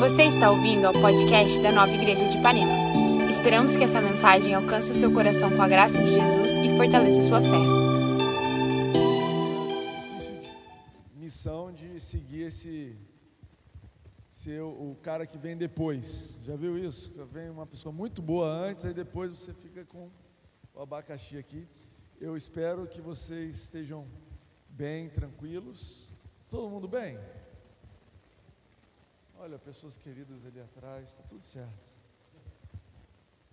Você está ouvindo ao podcast da Nova Igreja de Ipanema. Esperamos que essa mensagem alcance o seu coração com a graça de Jesus e fortaleça sua fé. missão de seguir esse ser o cara que vem depois. Já viu isso? Vem uma pessoa muito boa antes, aí depois você fica com o abacaxi aqui. Eu espero que vocês estejam bem, tranquilos. Todo mundo bem? Olha, pessoas queridas ali atrás, está tudo certo.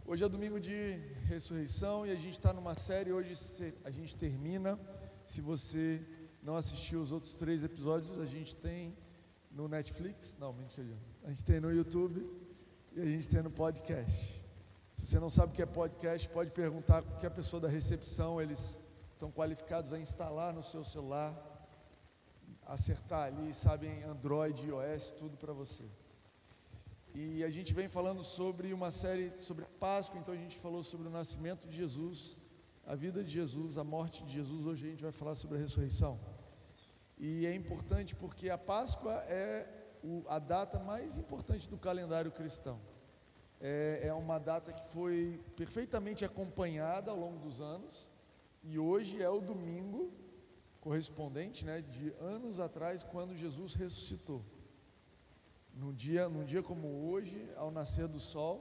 Hoje é domingo de ressurreição e a gente está numa série. Hoje a gente termina. Se você não assistiu os outros três episódios, a gente tem no Netflix. Não, mentira. A gente tem no YouTube e a gente tem no podcast. Se você não sabe o que é podcast, pode perguntar que a pessoa da recepção, eles estão qualificados a instalar no seu celular, acertar ali, sabem Android, iOS, tudo para você. E a gente vem falando sobre uma série sobre Páscoa, então a gente falou sobre o nascimento de Jesus, a vida de Jesus, a morte de Jesus. Hoje a gente vai falar sobre a ressurreição. E é importante porque a Páscoa é o- a data mais importante do calendário cristão. É, é uma data que foi perfeitamente acompanhada ao longo dos anos, e hoje é o domingo correspondente né, de anos atrás, quando Jesus ressuscitou num dia, num dia como hoje, ao nascer do sol,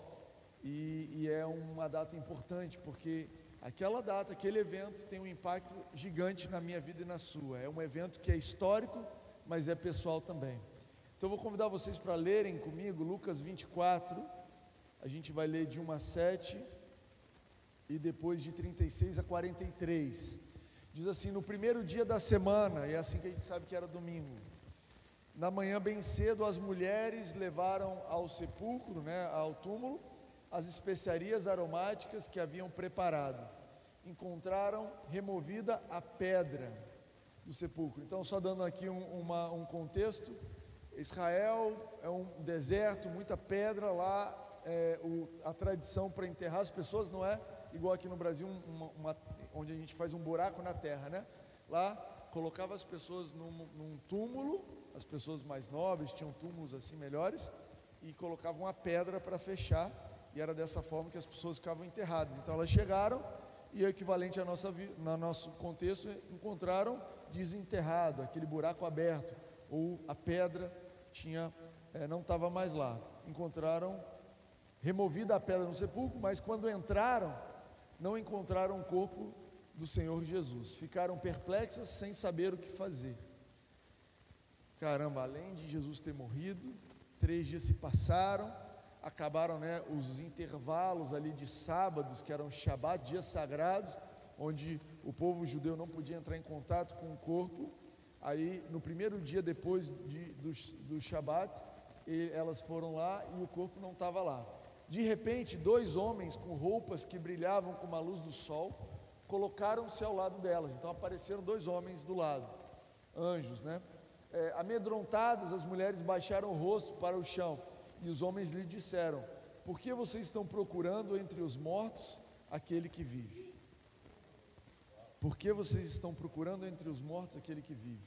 e, e é uma data importante, porque aquela data, aquele evento tem um impacto gigante na minha vida e na sua. É um evento que é histórico, mas é pessoal também. Então vou convidar vocês para lerem comigo Lucas 24, a gente vai ler de 1 a 7 e depois de 36 a 43. Diz assim: no primeiro dia da semana, e é assim que a gente sabe que era domingo. Na manhã, bem cedo, as mulheres levaram ao sepulcro, né, ao túmulo, as especiarias aromáticas que haviam preparado. Encontraram removida a pedra do sepulcro. Então, só dando aqui um, uma- um contexto: Israel é um deserto, muita pedra lá. é, o- a tradição para enterrar as pessoas não é igual aqui no Brasil, um- uma- uma- onde a gente faz um buraco na terra, né? Lá colocava as pessoas num, num túmulo, as pessoas mais nobres tinham túmulos assim melhores, e colocavam uma pedra para fechar, e era dessa forma que as pessoas ficavam enterradas. Então elas chegaram e equivalente à nossa, no nosso contexto, encontraram desenterrado, aquele buraco aberto, ou a pedra tinha, eh, não estava mais lá. Encontraram removida a pedra no sepulcro, mas quando entraram, não encontraram o corpo do Senhor Jesus. Ficaram perplexas sem saber o que fazer. Caramba, além de Jesus ter morrido, três dias se passaram, acabaram né, os intervalos ali de sábados, que eram Shabat, dias sagrados, onde o povo judeu não podia entrar em contato com o corpo. Aí, no primeiro dia depois de, do, do Shabat, elas foram lá e o corpo não estava lá. De repente, dois homens com roupas que brilhavam como a luz do sol colocaram-se ao lado delas. Então apareceram dois homens do lado, anjos, né? É, amedrontadas, as mulheres baixaram o rosto para o chão e os homens lhe disseram: Por que vocês estão procurando entre os mortos aquele que vive? Por que vocês estão procurando entre os mortos aquele que vive?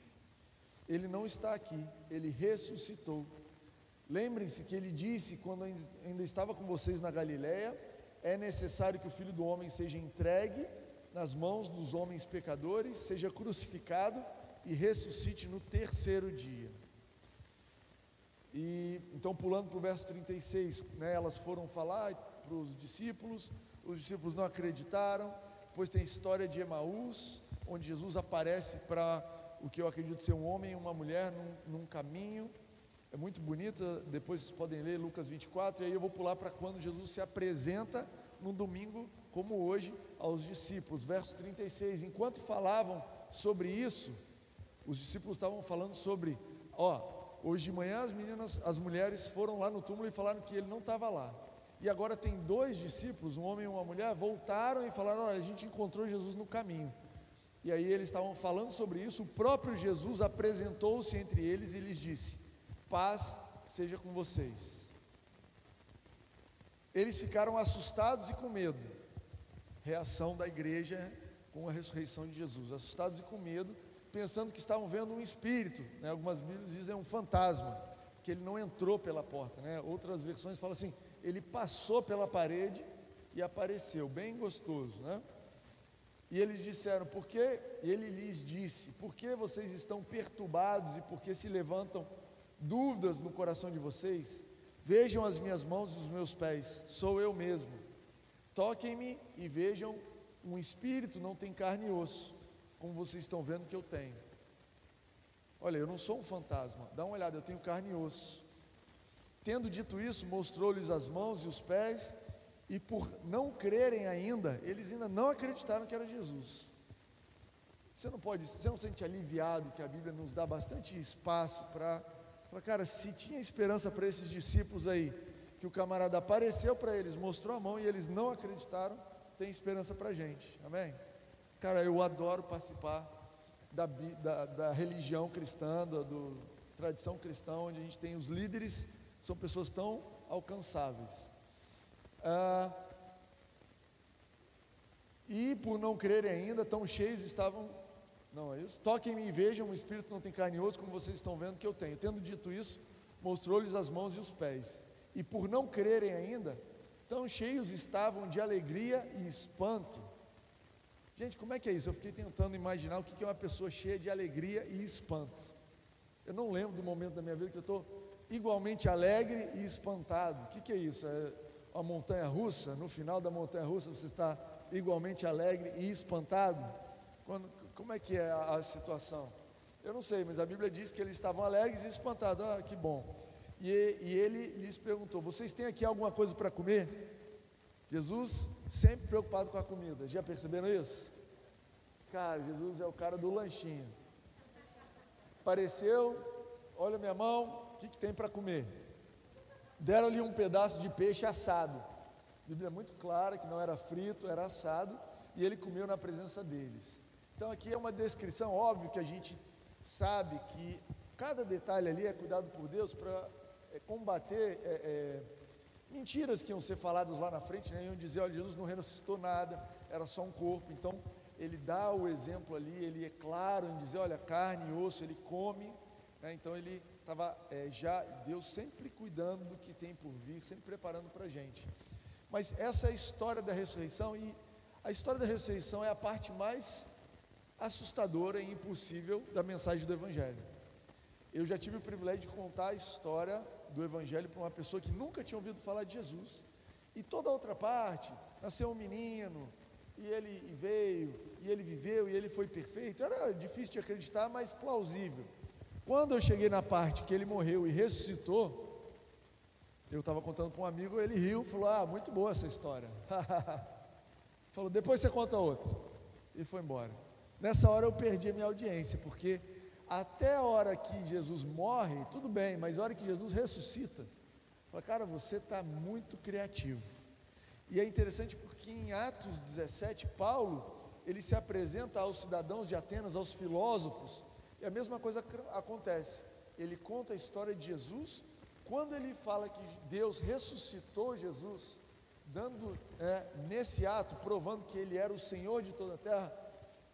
Ele não está aqui, ele ressuscitou. Lembrem-se que ele disse quando ainda estava com vocês na Galiléia, é necessário que o Filho do homem seja entregue nas mãos dos homens pecadores, seja crucificado e ressuscite no terceiro dia. E então pulando para o verso 36, né, elas foram falar para os discípulos, os discípulos não acreditaram. Depois tem a história de Emaús, onde Jesus aparece para o que eu acredito ser um homem e uma mulher num, num caminho. É muito bonita, depois vocês podem ler Lucas 24, e aí eu vou pular para quando Jesus se apresenta num domingo como hoje aos discípulos. Verso 36, enquanto falavam sobre isso, os discípulos estavam falando sobre, ó, hoje de manhã as meninas, as mulheres foram lá no túmulo e falaram que ele não estava lá. E agora tem dois discípulos, um homem e uma mulher, voltaram e falaram: olha, a gente encontrou Jesus no caminho. E aí eles estavam falando sobre isso, o próprio Jesus apresentou-se entre eles e lhes disse: Paz seja com vocês. Eles ficaram assustados e com medo. Reação da igreja com a ressurreição de Jesus. Assustados e com medo, pensando que estavam vendo um espírito. Né? Algumas Bíblias dizem um fantasma. que ele não entrou pela porta, né? Outras versões falam assim, ele passou pela parede e apareceu, bem gostoso, né? E eles disseram, por que? E ele lhes disse, por que vocês estão perturbados e por que se levantam dúvidas no coração de vocês? Vejam as minhas mãos e os meus pés, sou eu mesmo. Toquem-me e vejam, um espírito não tem carne e osso, como vocês estão vendo que eu tenho. Olha, eu não sou um fantasma, dá uma olhada, eu tenho carne e osso. Tendo dito isso, mostrou-lhes as mãos e os pés, e por não crerem ainda, eles ainda não acreditaram que era Jesus. Você não pode, você não sente aliviado que a Bíblia nos dá bastante espaço para, cara, se tinha esperança para esses discípulos aí, que o camarada apareceu para eles, mostrou a mão e eles não acreditaram, tem esperança para a gente, amém? Cara, eu adoro participar da, da, da religião cristã, da do, tradição cristã, onde a gente tem os líderes, são pessoas tão alcançáveis. Ah, e por não crerem ainda, tão cheios estavam. Não é isso? Toquem-me e vejam, o Espírito não tem carne e osso, como vocês estão vendo que eu tenho. Tendo dito isso, mostrou-lhes as mãos e os pés. E por não crerem ainda, tão cheios estavam de alegria e espanto. Gente, como é que é isso? Eu fiquei tentando imaginar o que é uma pessoa cheia de alegria e espanto. Eu não lembro do momento da minha vida que eu estou igualmente alegre e espantado. O que é isso? É uma montanha russa? No final da montanha russa você está igualmente alegre e espantado? Quando, como é que é a, a situação? Eu não sei, mas a Bíblia diz que eles estavam alegres e espantados. Ah, que bom. E, e ele lhes perguntou: Vocês têm aqui alguma coisa para comer? Jesus sempre preocupado com a comida. Já perceberam isso? Cara, Jesus é o cara do lanchinho. Apareceu, olha minha mão, o que, que tem para comer? Deram-lhe um pedaço de peixe assado. A Bíblia é muito clara que não era frito, era assado, e ele comeu na presença deles. Então aqui é uma descrição, óbvio que a gente sabe que cada detalhe ali é cuidado por Deus para é, combater é, é, mentiras que iam ser faladas lá na frente, né? iam dizer, olha, Jesus não ressuscitou nada, era só um corpo. Então, ele dá o exemplo ali, ele é claro em dizer, olha, carne e osso, ele come. Né? Então, ele estava é, já, Deus sempre cuidando do que tem por vir, sempre preparando para a gente. Mas essa é a história da ressurreição e a história da ressurreição é a parte mais assustadora e impossível da mensagem do Evangelho. Eu já tive o privilégio de contar a história do Evangelho para uma pessoa que nunca tinha ouvido falar de Jesus. E toda a outra parte, nasceu um menino, e ele veio, e ele viveu, e ele foi perfeito. Era difícil de acreditar, mas plausível. Quando eu cheguei na parte que ele morreu e ressuscitou, eu estava contando para um amigo, ele riu, falou: Ah, muito boa essa história. falou: Depois você conta outra. E foi embora. Nessa hora eu perdi a minha audiência, porque até a hora que Jesus morre, tudo bem, mas a hora que Jesus ressuscita, fala, cara, você está muito criativo. E é interessante porque em Atos 17, Paulo, ele se apresenta aos cidadãos de Atenas, aos filósofos, e a mesma coisa acontece. Ele conta a história de Jesus, quando ele fala que Deus ressuscitou Jesus, dando é, nesse ato, provando que ele era o Senhor de toda a terra,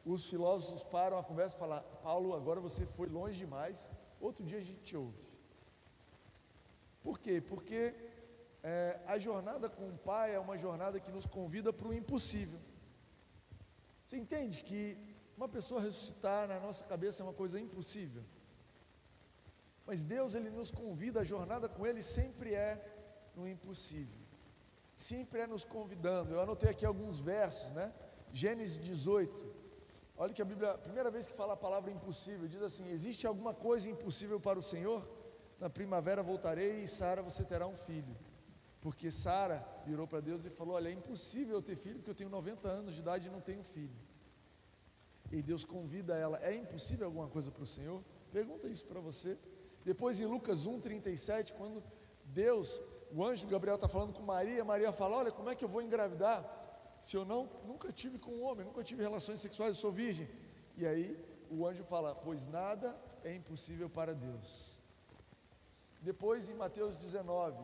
os filósofos param a conversa e falam: Paulo, agora você foi longe demais, outro dia a gente te ouve. Por quê? Porque é, a jornada com o Pai é uma jornada que nos convida para o impossível. Você entende que uma pessoa ressuscitar na nossa cabeça é uma coisa impossível? Mas Deus, Ele nos convida, a jornada com Ele sempre é no impossível. Sempre é nos convidando. Eu anotei aqui alguns versos, né? Gênesis 18, Olha que a Bíblia, a primeira vez que fala a palavra impossível, diz assim: Existe alguma coisa impossível para o Senhor? Na primavera voltarei e Sara você terá um filho. Porque Sara virou para Deus e falou: Olha, é impossível eu ter filho, porque eu tenho 90 anos de idade e não tenho filho. E Deus convida ela: É impossível alguma coisa para o Senhor? Pergunta isso para você. Depois em Lucas 1,37, quando Deus, o anjo Gabriel está falando com Maria, Maria fala: Olha, como é que eu vou engravidar? Se eu não, nunca tive com um homem, nunca tive relações sexuais, eu sou virgem. E aí o anjo fala: Pois nada é impossível para Deus. Depois em Mateus 19,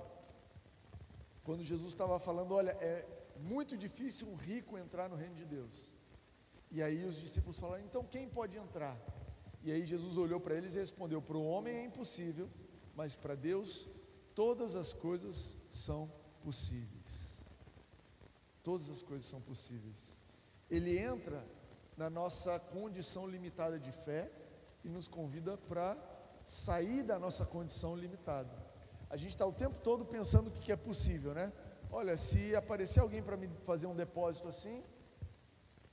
quando Jesus estava falando: Olha, é muito difícil um rico entrar no reino de Deus. E aí os discípulos falaram: Então quem pode entrar? E aí Jesus olhou para eles e respondeu: Para o homem é impossível, mas para Deus todas as coisas são possíveis. Todas as coisas são possíveis. Ele entra na nossa condição limitada de fé e nos convida para sair da nossa condição limitada. A gente está o tempo todo pensando o que é possível, né? Olha, se aparecer alguém para me fazer um depósito assim,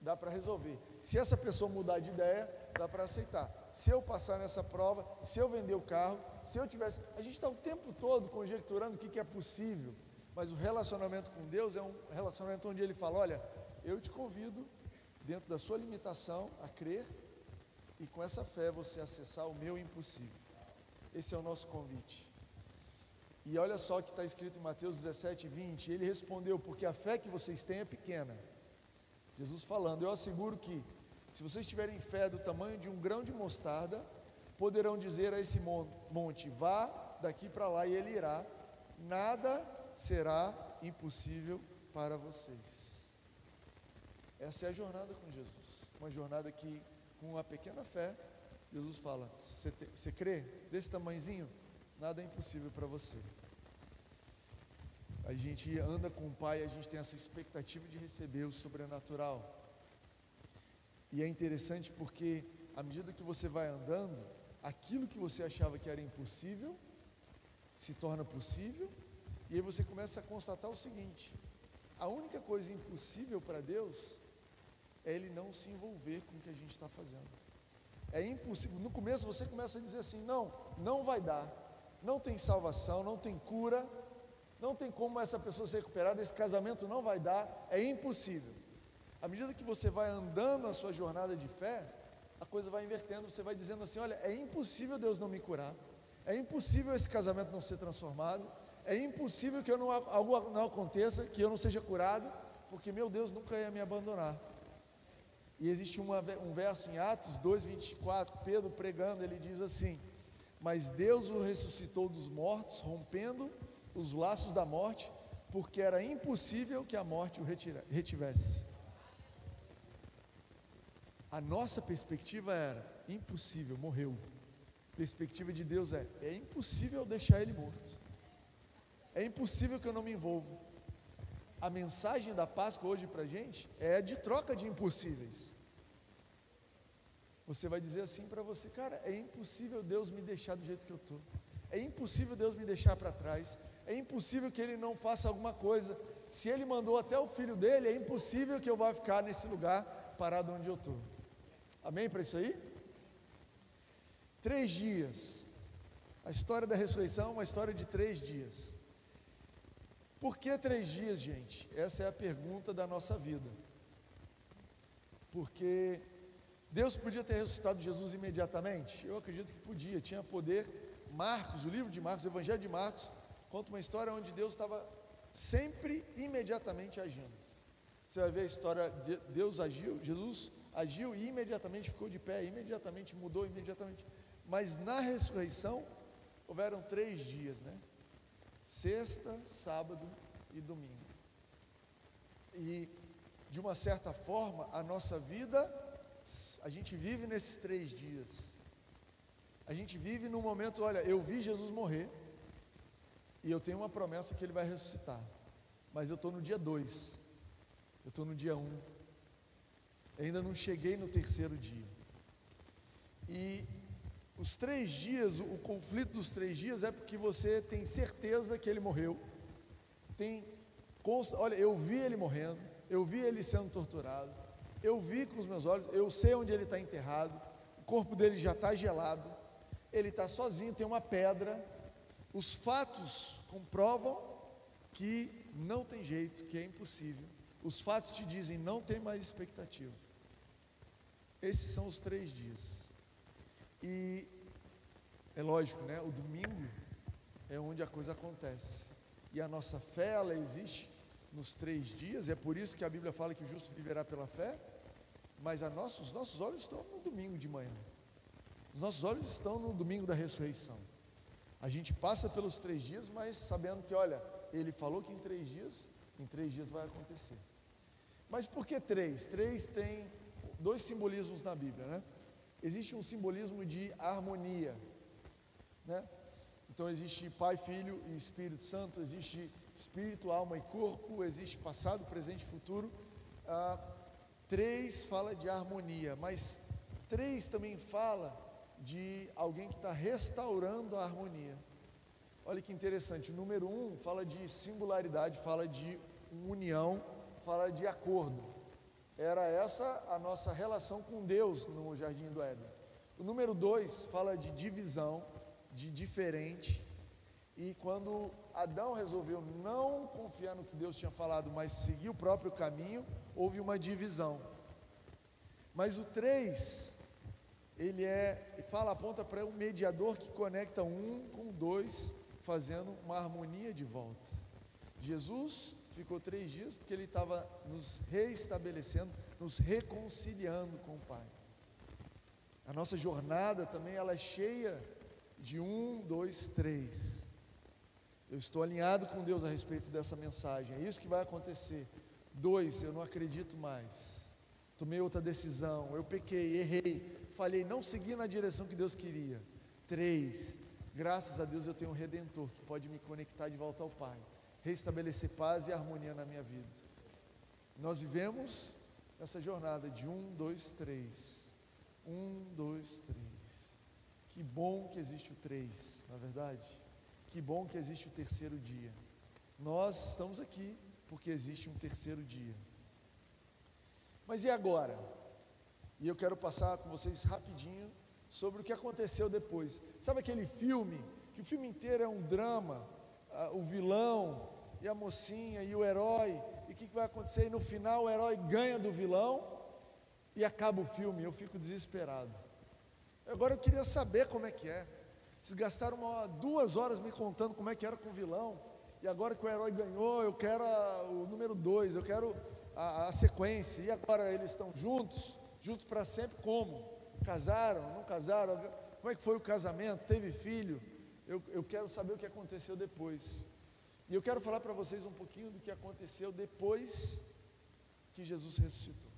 dá para resolver. Se essa pessoa mudar de ideia, dá para aceitar. Se eu passar nessa prova, se eu vender o carro, se eu tivesse. A gente está o tempo todo conjecturando o que, é possível, mas o relacionamento com Deus é um relacionamento onde Ele fala: olha, eu te convido, dentro da sua limitação, a crer e com essa fé você acessar o meu impossível. Esse é o nosso convite. E olha só o que está escrito em Mateus 17, 20. Ele respondeu: Porque a fé que vocês têm é pequena. Jesus falando: Eu asseguro que, se vocês tiverem fé do tamanho de um grão de mostarda, poderão dizer a esse monte: Vá daqui para lá e ele irá. Nada será impossível para vocês. Essa é a jornada com Jesus. Uma jornada que, com uma pequena fé, Jesus fala: Você crê? Desse tamanhozinho? Nada é impossível para você. A gente anda com o Pai, a gente tem essa expectativa de receber o sobrenatural. E é interessante porque, à medida que você vai andando, aquilo que você achava que era impossível se torna possível, e aí você começa a constatar o seguinte: a única coisa impossível para Deus é Ele não se envolver com o que a gente está fazendo. É impossível. No começo você começa a dizer assim: não, não vai dar, não tem salvação, não tem cura, não tem como essa pessoa se recuperar, esse casamento não vai dar, é impossível. À medida que você vai andando a sua jornada de fé, a coisa vai invertendo, você vai dizendo assim: olha, é impossível Deus não me curar, é impossível esse casamento não ser transformado, é impossível que eu não, algo não aconteça, que eu não seja curado, porque meu Deus nunca ia me abandonar. E existe uma, um verso em Atos 2,24, Pedro pregando, ele diz assim: Mas Deus o ressuscitou dos mortos, rompendo os laços da morte, porque era impossível que a morte o retira, retivesse. A nossa perspectiva era impossível, morreu. Perspectiva de Deus é: é impossível deixar ele morto. É impossível que eu não me envolva. A mensagem da Páscoa hoje para a gente é de troca de impossíveis. Você vai dizer assim para você, cara, é impossível Deus me deixar do jeito que eu estou. É impossível Deus me deixar para trás. É impossível que Ele não faça alguma coisa. Se Ele mandou até o filho dele, é impossível que eu vá ficar nesse lugar parado onde eu estou. Amém para isso aí? Três dias. A história da ressurreição é uma história de três dias. Por que três dias, gente? Essa é a pergunta da nossa vida. Porque Deus podia ter ressuscitado Jesus imediatamente? Eu acredito que podia, tinha poder. Marcos, o livro de Marcos, o Evangelho de Marcos, conta uma história onde Deus estava sempre imediatamente agindo. Você vai ver a história de Deus agiu, Jesus agiu e imediatamente ficou de pé, imediatamente mudou, imediatamente. Mas na ressurreição houveram três dias, né? Sexta, sábado e domingo. E de uma certa forma, a nossa vida, a gente vive nesses três dias. A gente vive num momento, olha, eu vi Jesus morrer, e eu tenho uma promessa que ele vai ressuscitar. Mas eu estou no dia 2. Eu estou no dia 1. Um. Ainda não cheguei no terceiro dia. E os três dias, o, conflito dos três dias é porque você tem certeza que ele morreu. Tem, consta, olha, eu vi ele morrendo, eu vi ele sendo torturado, eu vi com os meus olhos, eu sei onde ele está enterrado, o corpo dele já está gelado, ele está sozinho, tem uma pedra, os fatos comprovam que não tem jeito, que é impossível. Os fatos te dizem não tem mais expectativa. Esses são os três dias. E é lógico, né? O domingo é onde a coisa acontece. E a nossa fé, ela existe nos três dias. É por isso que a Bíblia fala que o justo viverá pela fé. Mas a nossa, os nossos olhos estão no domingo de manhã. Os nossos olhos estão no domingo da ressurreição. A gente passa pelos três dias, mas sabendo que, olha, ele falou que em três dias, em três dias vai acontecer. Mas por que três? Três tem dois simbolismos na Bíblia, né? Existe um simbolismo de harmonia, né? Então existe Pai, Filho e Espírito Santo, existe espírito, alma e corpo, existe passado, presente e futuro. Ah, três fala de harmonia, mas três também fala de alguém que está restaurando a harmonia. Olha que interessante, o número um fala de singularidade, fala de união, fala de acordo. Era essa a nossa relação com Deus no Jardim do Éden. O número dois fala de divisão, de diferente. E quando Adão resolveu não confiar no que Deus tinha falado, mas seguir o próprio caminho, houve uma divisão. Mas o três ele é, fala, aponta para um mediador que conecta um com dois, fazendo uma harmonia de volta. Jesus ficou três dias porque ele estava nos reestabelecendo, nos reconciliando com o Pai. A nossa jornada também ela é cheia de um, dois, três. Eu estou alinhado com Deus a respeito dessa mensagem. É isso que vai acontecer. Dois, eu não acredito mais. Tomei outra decisão. Eu pequei, errei falhei, não segui na direção que Deus queria. Três, graças a Deus eu tenho um redentor que pode me conectar de volta ao Pai, restabelecer paz e harmonia na minha vida. Nós vivemos essa jornada de um, dois, três. Um, dois, três. Que bom que existe o três, na é verdade. Que bom que existe o terceiro dia. Nós estamos aqui porque existe um terceiro dia. Mas e agora? E eu quero passar com vocês rapidinho sobre o que aconteceu depois. Sabe aquele filme, que o filme inteiro é um drama, o vilão e a mocinha e o herói, e o que, que vai acontecer? E no final o herói ganha do vilão e acaba o filme, eu fico desesperado. Agora eu queria saber como é que é. Vocês gastaram uma, duas horas me contando como é que era com o vilão, e agora que o herói ganhou, eu quero a, o número dois, eu quero a, a sequência, e agora eles estão juntos juntos para sempre como? Casaram, não casaram? Como é que foi o casamento? Teve filho? Eu, eu quero saber o que aconteceu depois. E eu quero falar para vocês um pouquinho do que aconteceu depois que Jesus ressuscitou,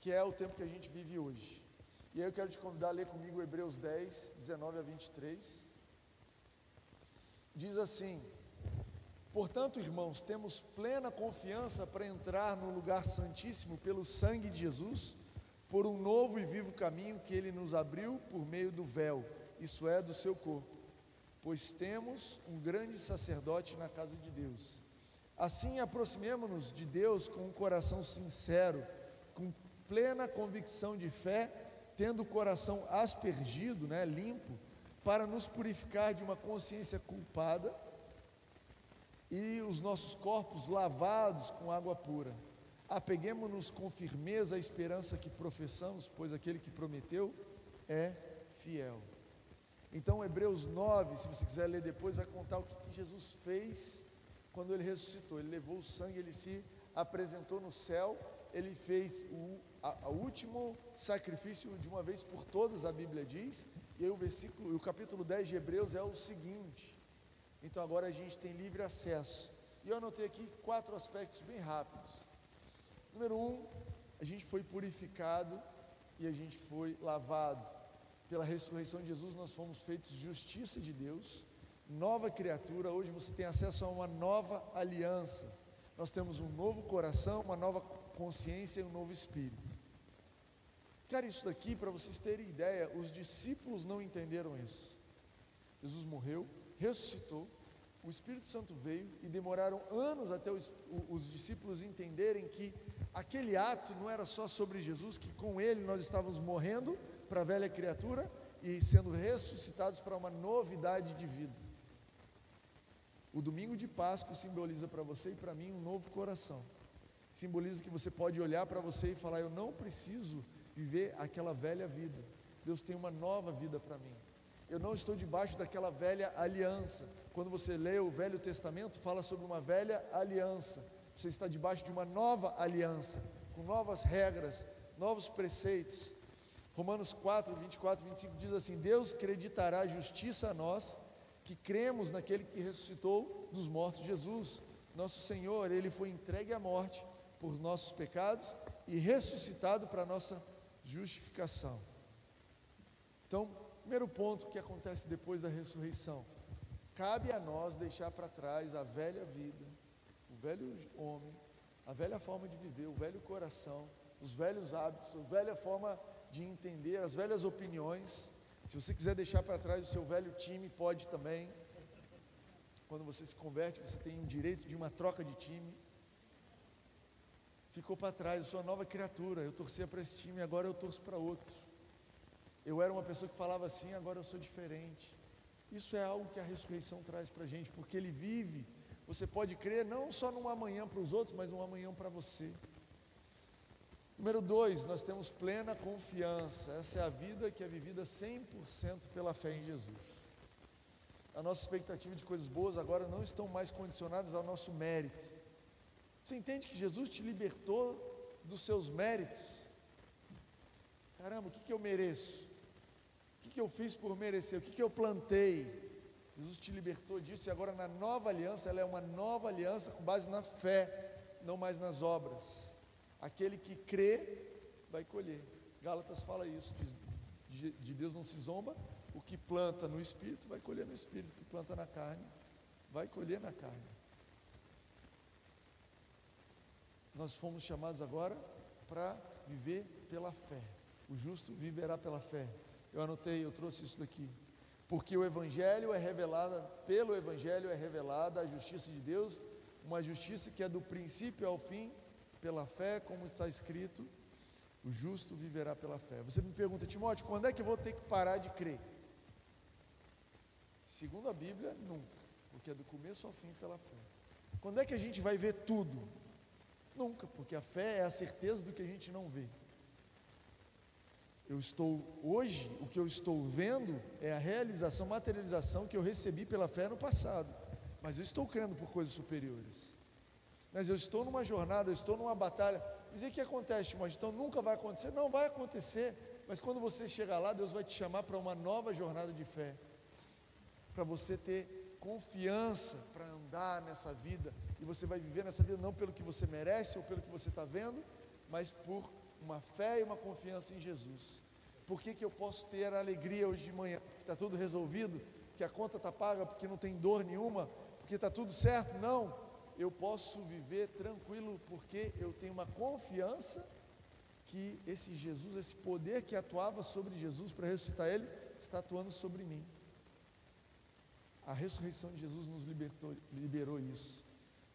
que é o tempo que a gente vive hoje. E aí eu quero te convidar a ler comigo Hebreus 10, 19 a 23. Diz assim: Portanto, irmãos, temos plena confiança para entrar no lugar santíssimo pelo sangue de Jesus, por um novo e vivo caminho que ele nos abriu por meio do véu, isso é, do seu corpo. Pois temos um grande sacerdote na casa de Deus. Assim, aproximemo-nos de Deus com um coração sincero, com plena convicção de fé, tendo o coração aspergido, né, limpo, para nos purificar de uma consciência culpada e os nossos corpos lavados com água pura. Apeguemos-nos com firmeza à esperança que professamos, pois aquele que prometeu é fiel. Então, Hebreus 9, se você quiser ler depois, vai contar o que Jesus fez quando ele ressuscitou. Ele levou o sangue, ele se apresentou no céu, ele fez o a, a último sacrifício de uma vez por todas, a Bíblia diz. E aí o versículo, o capítulo 10 de Hebreus é o seguinte: então agora a gente tem livre acesso. E eu anotei aqui quatro aspectos bem rápidos. Número um, a gente foi purificado e a gente foi lavado. Pela ressurreição de Jesus, nós fomos feitos justiça de Deus, nova criatura. Hoje você tem acesso a uma nova aliança. Nós temos um novo coração, uma nova consciência e um novo espírito. Quero isso daqui para vocês terem ideia. Os discípulos não entenderam isso. Jesus morreu, ressuscitou, o Espírito Santo veio e demoraram anos até os, os, discípulos entenderem que aquele ato não era só sobre Jesus, que com ele nós estávamos morrendo para a velha criatura e sendo ressuscitados para uma novidade de vida. O domingo de Páscoa simboliza para você e para mim um novo coração. Simboliza que você pode olhar para você e falar: Eu não preciso viver aquela velha vida. Deus tem uma nova vida para mim. Eu não estou debaixo daquela velha aliança. Quando você lê o Velho Testamento, fala sobre uma velha aliança. Você está debaixo de uma nova aliança, com novas regras, novos preceitos. Romanos 4, 24, 25 diz assim: Deus acreditará justiça a nós que cremos naquele que ressuscitou dos mortos, Jesus, nosso Senhor. Ele foi entregue à morte por nossos pecados e ressuscitado para nossa justificação. Então, primeiro ponto que acontece depois da ressurreição. Cabe a nós deixar para trás a velha vida, o velho homem, a velha forma de viver, o velho coração, os velhos hábitos, a velha forma de entender, as velhas opiniões. Se você quiser deixar para trás o seu velho time, pode também. Quando você se converte, você tem o direito de uma troca de time. Ficou para trás, eu sou uma nova criatura. Eu torcia para esse time, agora eu torço para outro. Eu era uma pessoa que falava assim, agora eu sou diferente. Isso é algo que a ressurreição traz para a gente, porque ele vive. Você pode crer não só num amanhã para os outros, mas num amanhã para você. Número dois, nós temos plena confiança. Essa é a vida que é vivida 100% pela fé em Jesus a nossa expectativa de coisas boas agora não estão mais condicionadas ao nosso mérito. Você entende que Jesus te libertou dos seus méritos? Caramba, o que, que eu mereço? O que, que eu fiz por merecer? O que, que eu plantei? Jesus te libertou disso e agora na nova aliança, ela é uma nova aliança com base na fé, não mais nas obras. Aquele que crê vai colher. Gálatas fala isso, de, de Deus não se zomba, o que planta no espírito vai colher no espírito, o que planta na carne vai colher na carne. Nós fomos chamados agora para viver pela fé. O justo viverá pela fé. Eu anotei, eu trouxe isso daqui. Porque o evangelho é revelada, pelo evangelho é revelada a justiça de Deus, uma justiça que é do princípio ao fim, pela fé, como está escrito, o justo viverá pela fé. Você me pergunta, Timóteo, quando é que eu vou ter que parar de crer? Segundo a Bíblia, nunca, porque é do começo ao fim pela fé. Quando é que a gente vai ver tudo? Nunca, porque a fé é a certeza do que a gente não vê. Eu estou hoje, o que eu estou vendo é a realização, materialização que eu recebi pela fé no passado. Mas eu estou crendo por coisas superiores. Mas eu estou numa jornada, eu estou numa batalha. Dizer que acontece, mas então nunca vai acontecer. Não vai acontecer. Mas quando você chegar lá, Deus vai te chamar para uma nova jornada de fé para você ter confiança para andar nessa vida e você vai viver nessa vida não pelo que você merece ou pelo que você está vendo, mas por uma fé e uma confiança em Jesus. Por que, que eu posso ter alegria hoje de manhã? Porque está tudo resolvido, que a conta está paga, porque não tem dor nenhuma, porque está tudo certo? Não. Eu posso viver tranquilo porque eu tenho uma confiança que esse Jesus, esse poder que atuava sobre Jesus para ressuscitar ele, está atuando sobre mim. A ressurreição de Jesus nos libertou, liberou isso.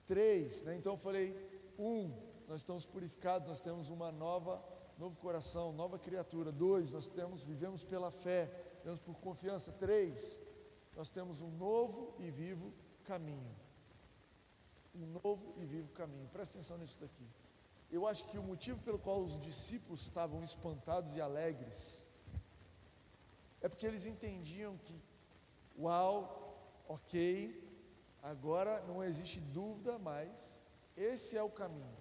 Três, né? então eu falei, um, nós estamos purificados, nós temos uma nova, novo coração, nova criatura. Dois, nós temos, vivemos pela fé, vivemos por confiança. Três, nós temos um novo e vivo caminho. Um novo e vivo caminho. Presta atenção nisso daqui. Eu acho que o motivo pelo qual os discípulos estavam espantados e alegres é porque eles entendiam que, uau, ok, agora não existe dúvida mais, esse é o caminho.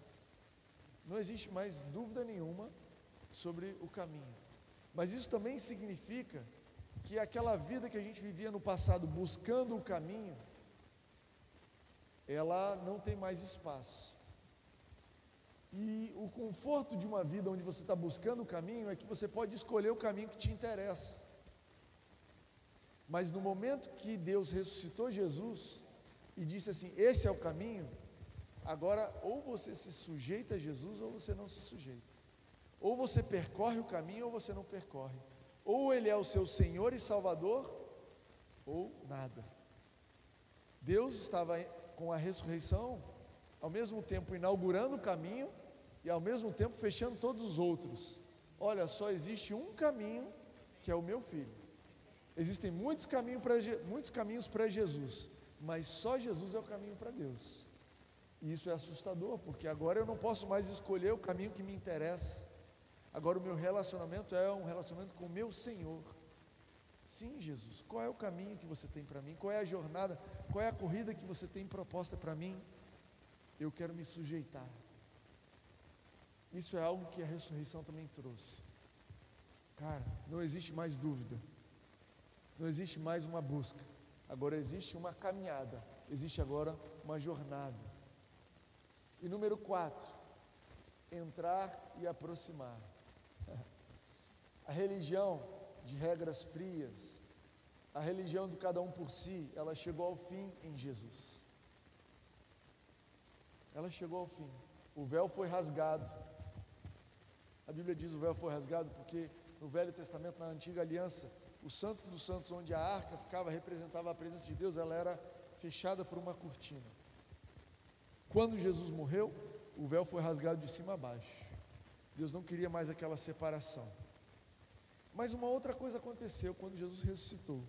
Não existe mais dúvida nenhuma sobre o caminho. Mas isso também significa que aquela vida que a gente vivia no passado buscando o caminho, ela não tem mais espaço. E o conforto de uma vida onde você está buscando o caminho é que você pode escolher o caminho que te interessa. Mas no momento que Deus ressuscitou Jesus e disse assim: Esse é o caminho, agora ou você se sujeita a Jesus ou você não se sujeita. Ou você percorre o caminho ou você não percorre. Ou Ele é o seu Senhor e Salvador, ou nada. Deus estava com a ressurreição, ao mesmo tempo inaugurando o caminho e ao mesmo tempo fechando todos os outros. Olha, só existe um caminho que é o meu filho. Existem muitos caminhos para muitos caminhos para Jesus, mas só Jesus é o caminho para Deus. E isso é assustador, porque agora eu não posso mais escolher o caminho que me interessa. Agora o meu relacionamento é um relacionamento com o meu Senhor. Sim, Jesus, qual é o caminho que você tem para mim? Qual é a jornada? Qual é a corrida que você tem proposta para mim? Eu quero me sujeitar. Isso é algo que a ressurreição também trouxe. Cara, não existe mais dúvida. Não existe mais uma busca, agora existe uma caminhada, existe agora uma jornada. E número quatro, entrar e aproximar. A religião de regras frias, a religião do cada um por si, ela chegou ao fim em Jesus. Ela chegou ao fim. O véu foi rasgado. A Bíblia diz o véu foi rasgado porque no Velho Testamento, na antiga aliança, o Santo dos Santos, onde a arca ficava, representava a presença de Deus, ela era fechada por uma cortina. Quando Jesus morreu, o véu foi rasgado de cima a baixo. Deus não queria mais aquela separação. Mas uma outra coisa aconteceu quando Jesus ressuscitou,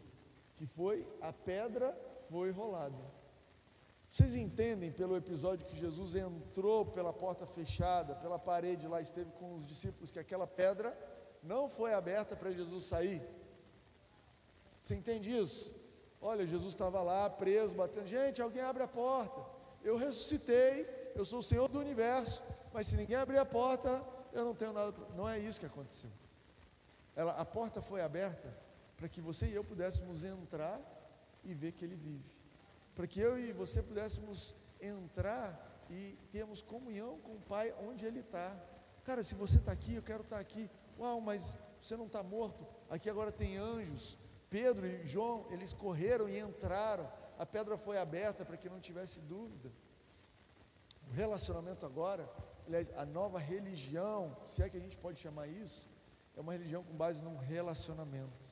que foi a pedra foi rolada. Vocês entendem pelo episódio que Jesus entrou pela porta fechada, pela parede lá, esteve com os discípulos, que aquela pedra não foi aberta para Jesus sair? Você entende isso? Olha, Jesus estava lá preso, batendo, gente, alguém abre a porta. Eu ressuscitei, eu sou o Senhor do universo, mas se ninguém abrir a porta, eu não tenho nada. Pra... Não é isso que aconteceu. Ela, a porta foi aberta para que você e eu pudéssemos entrar e ver que Ele vive. Para que eu e você pudéssemos entrar e termos comunhão com o Pai onde Ele está. Cara, se você está aqui, eu quero estar tá aqui. Uau, mas você não está morto. Aqui agora tem anjos. Pedro e João, eles correram e entraram. A pedra foi aberta para que não tivesse dúvida. O relacionamento agora, aliás, a nova religião, se é que a gente pode chamar isso, é uma religião com base num relacionamento.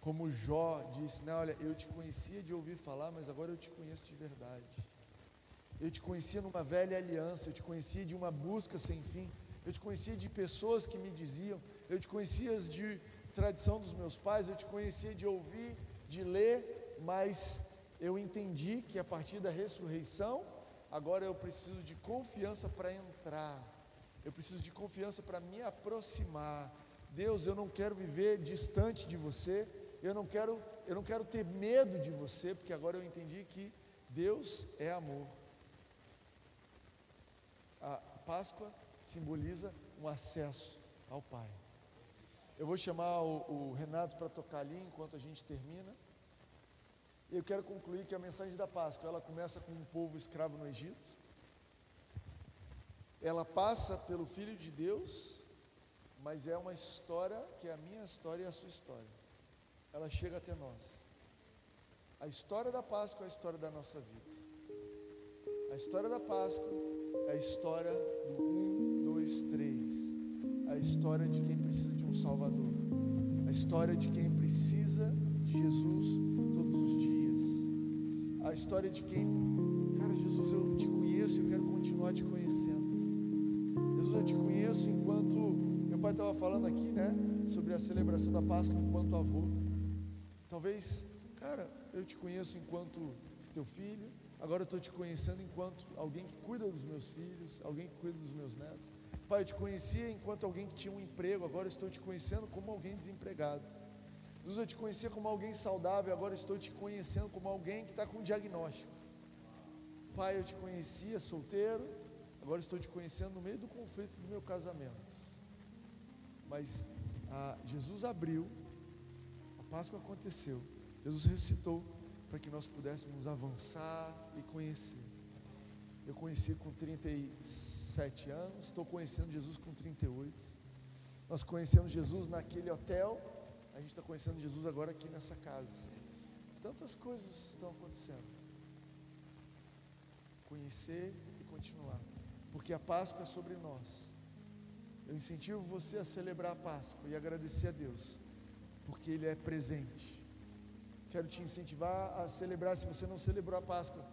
Como Jó disse, né, olha, eu te conhecia de ouvir falar, mas agora eu te conheço de verdade. Eu te conhecia numa velha aliança, eu te conhecia de uma busca sem fim, eu te conhecia de pessoas que me diziam, eu te conhecia de tradição dos meus pais, eu te conhecia de ouvir, de ler, mas eu entendi que a partir da ressurreição, agora eu preciso de confiança para entrar, eu preciso de confiança para me aproximar. Deus, eu não quero viver distante de você, eu não quero, eu não quero ter medo de você, porque agora eu entendi que Deus é amor. A Páscoa simboliza um acesso ao Pai. Eu vou chamar o, o Renato para tocar ali enquanto a gente termina. Eu quero concluir que a mensagem da Páscoa, ela começa com um povo escravo no Egito. Ela passa pelo Filho de Deus, mas é uma história que é a minha história e a sua história. Ela chega até nós. A história da Páscoa é a história da nossa vida. A história da Páscoa é a história do um, dois, três. A história de quem precisa de um Salvador. A história de quem precisa de Jesus a história de quem, cara, Jesus, eu te conheço e eu quero continuar te conhecendo. Jesus, eu te conheço enquanto meu pai estava falando aqui, né, sobre a celebração da Páscoa enquanto avô. Talvez, cara, eu te conheço enquanto teu filho, agora eu estou te conhecendo enquanto alguém que cuida dos meus filhos, alguém que cuida dos meus netos. Pai, eu te conhecia enquanto alguém que tinha um emprego, agora eu estou te conhecendo como alguém desempregado. Jesus, eu te conhecia como alguém saudável, agora estou te conhecendo como alguém que está com diagnóstico. Pai, eu te conhecia solteiro, agora estou te conhecendo no meio do conflito do meu casamento. Mas ah, Jesus abriu, a Páscoa aconteceu, Jesus ressuscitou para que nós pudéssemos avançar e conhecer. Eu conheci com 37 anos, estou conhecendo Jesus com 38. Nós conhecemos Jesus naquele hotel a gente está conhecendo Jesus agora aqui nessa casa. Tantas coisas estão acontecendo. Conhecer e continuar. Porque a Páscoa é sobre nós. Eu incentivo você a celebrar a Páscoa e agradecer a Deus, porque Ele é presente. Quero te incentivar a celebrar, se você não celebrou a Páscoa,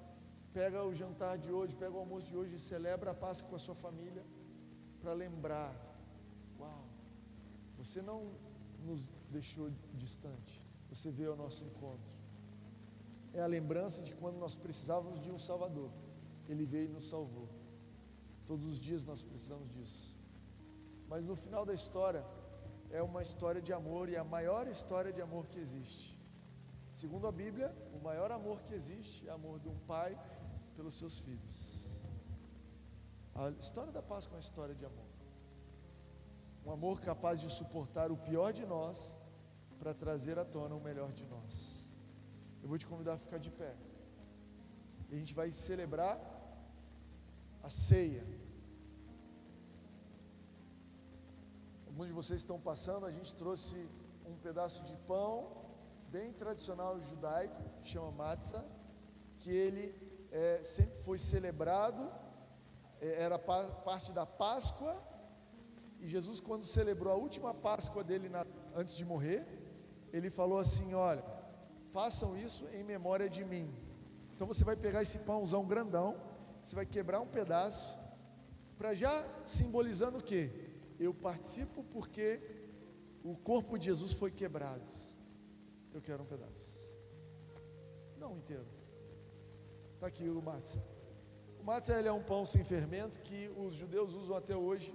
pega o jantar de hoje, pega o almoço de hoje e celebra a Páscoa com a sua família, para lembrar. Uau! Você não nos deixou distante. Você veio ao nosso encontro. É a lembrança de quando nós precisávamos de um Salvador. Ele veio e nos salvou. Todos os dias nós precisamos disso. Mas no final da história, é uma história de amor e a maior história de amor que existe. Segundo a Bíblia, o maior amor que existe é o amor de um pai pelos seus filhos. A história da Páscoa é uma história de amor. Um amor capaz de suportar o pior de nós para trazer à tona o melhor de nós. Eu vou te convidar a ficar de pé. E a gente vai celebrar a ceia. Alguns de vocês estão passando, a gente trouxe um pedaço de pão bem tradicional judaico, chama matzah, que ele é, sempre foi celebrado, é, era pa, parte da Páscoa, e Jesus, quando celebrou a última Páscoa dele na, antes de morrer, ele falou assim: Olha, façam isso em memória de mim. Então você vai pegar esse pãozão grandão, você vai quebrar um pedaço, para já simbolizando o que? Eu participo porque o corpo de Jesus foi quebrado. Eu quero um pedaço. Não inteiro. Está aqui o matzah. O matzah ele é um pão sem fermento que os judeus usam até hoje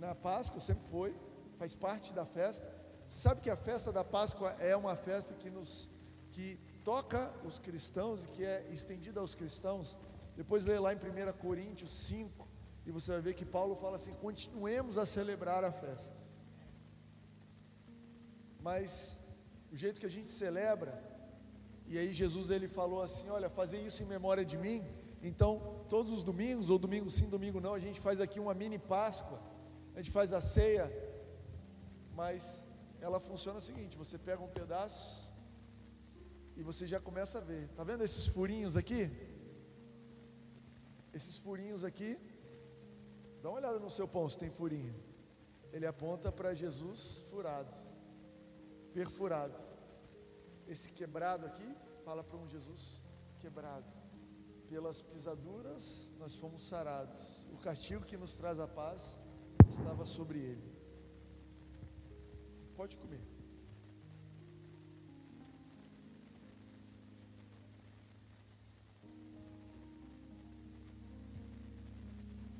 na Páscoa, sempre foi, faz parte da festa. Sabe que a festa da Páscoa é uma festa que nos que toca os cristãos e que é estendida aos cristãos. Depois lê lá em 1 Coríntios 5 e você vai ver que Paulo fala assim: continuemos a celebrar a festa. Mas o jeito que a gente celebra, e aí Jesus ele falou assim: olha, fazer isso em memória de mim. Então, todos os domingos, ou domingo sim, domingo não, a gente faz aqui uma mini Páscoa, a gente faz a ceia, mas ela funciona o seguinte: você pega um pedaço e você já começa a ver, tá vendo esses furinhos aqui? Esses furinhos aqui, dá uma olhada no seu pão se tem furinho. Ele aponta para Jesus furado perfurado. Esse quebrado aqui fala para um Jesus quebrado. Pelas pisaduras nós fomos sarados. O castigo que nos traz a paz estava sobre ele. Pode comer.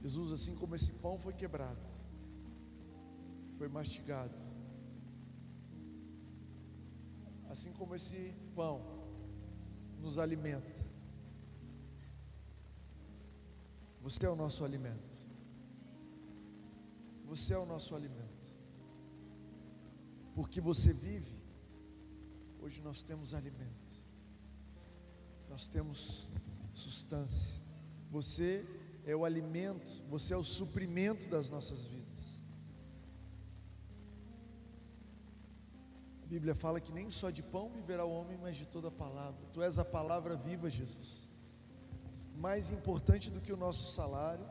Jesus, assim como esse pão foi quebrado, foi mastigado, assim como esse pão nos alimenta. Você é o nosso alimento. Você é o nosso alimento. Porque você vive, hoje nós temos alimento. Nós temos substância. Você é o alimento, você é o suprimento das nossas vidas. A Bíblia fala que nem só de pão viverá o homem, mas de toda palavra. Tu és a palavra viva, Jesus. Mais importante do que o nosso salário,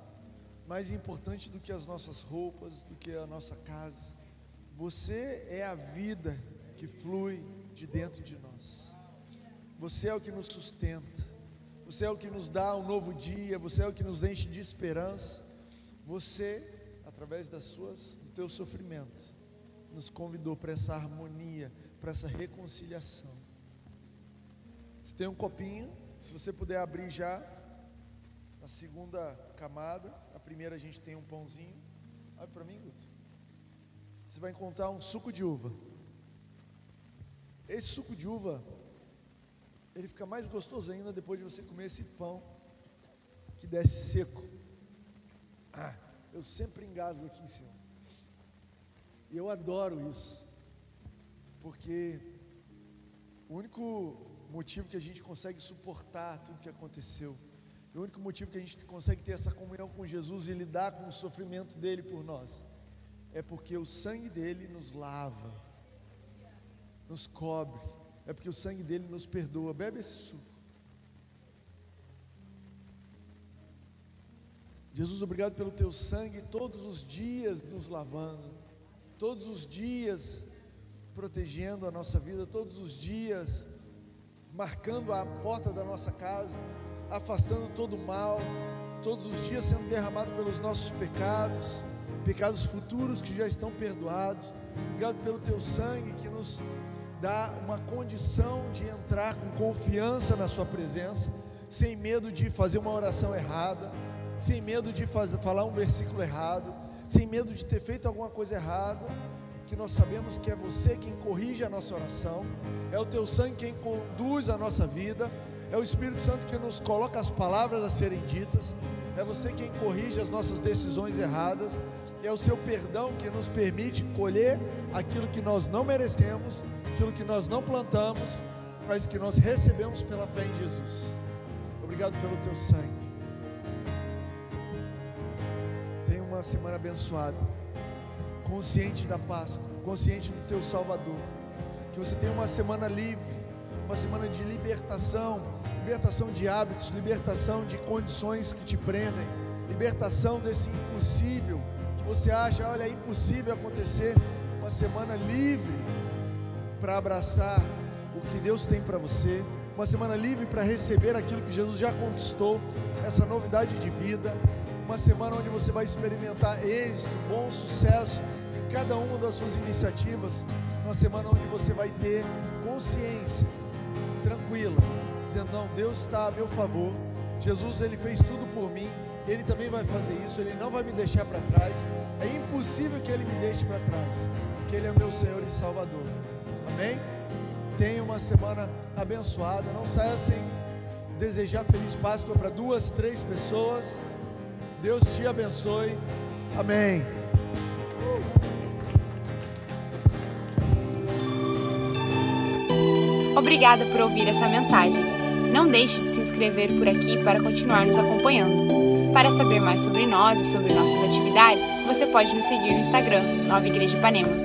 mais importante do que as nossas roupas, do que a nossa casa. Você é a vida que flui de dentro de nós. Você é o que nos sustenta. Você é o que nos dá um novo dia, você é o que nos enche de esperança. Você, através das suas, do teu sofrimento, nos convidou para essa harmonia, para essa reconciliação. Se tem um copinho, se você puder abrir já a segunda camada, a primeira a gente tem um pãozinho. Abre para mim, Guto. Você vai encontrar um suco de uva. Esse suco de uva, ele fica mais gostoso ainda depois de você comer esse pão que desce seco. Ah, eu sempre engasgo aqui em cima. E eu adoro isso, porque o único motivo que a gente consegue suportar tudo que aconteceu, o único motivo que a gente consegue ter essa comunhão com Jesus e lidar com o sofrimento dele por nós, é porque o sangue dele nos lava, nos cobre, é porque o sangue dele nos perdoa. Bebe esse suco. Jesus, obrigado pelo teu sangue todos os dias nos lavando todos os dias protegendo a nossa vida, todos os dias marcando a porta da nossa casa, afastando todo o mal, todos os dias sendo derramado pelos nossos pecados, pecados futuros que já estão perdoados. Obrigado pelo teu sangue que nos dá uma condição de entrar com confiança na sua presença, sem medo de fazer uma oração errada, sem medo de fazer, falar um versículo errado sem medo de ter feito alguma coisa errada, que nós sabemos que é você quem corrige a nossa oração, é o teu sangue quem conduz a nossa vida, é o Espírito Santo que nos coloca as palavras a serem ditas, é você quem corrige as nossas decisões erradas, é o seu perdão que nos permite colher aquilo que nós não merecemos, aquilo que nós não plantamos, mas que nós recebemos pela fé em Jesus. Obrigado pelo teu sangue. semana abençoada, consciente da Páscoa, consciente do teu Salvador, que você tenha uma semana livre, uma semana de libertação, libertação de hábitos, libertação de condições que te prendem, libertação desse impossível que você acha, olha, é impossível acontecer, uma semana livre para abraçar o que Deus tem para você, uma semana livre para receber aquilo que Jesus já conquistou, essa novidade de vida, uma semana onde você vai experimentar êxito, bom sucesso em cada uma das suas iniciativas, uma semana onde você vai ter consciência tranquila, dizendo: Não, Deus está a meu favor, Jesus ele fez tudo por mim, ele também vai fazer isso, ele não vai me deixar para trás, é impossível que ele me deixe para trás, porque ele é meu Senhor e Salvador. Amém? Tenha uma semana abençoada. Não saia sem desejar feliz Páscoa para duas, três pessoas. Deus te abençoe. Amém. Obrigada por ouvir essa mensagem. Não deixe de se inscrever por aqui para continuar nos acompanhando. Para saber mais sobre nós e sobre nossas atividades, você pode nos seguir no Instagram, Nova Igreja Ipanema.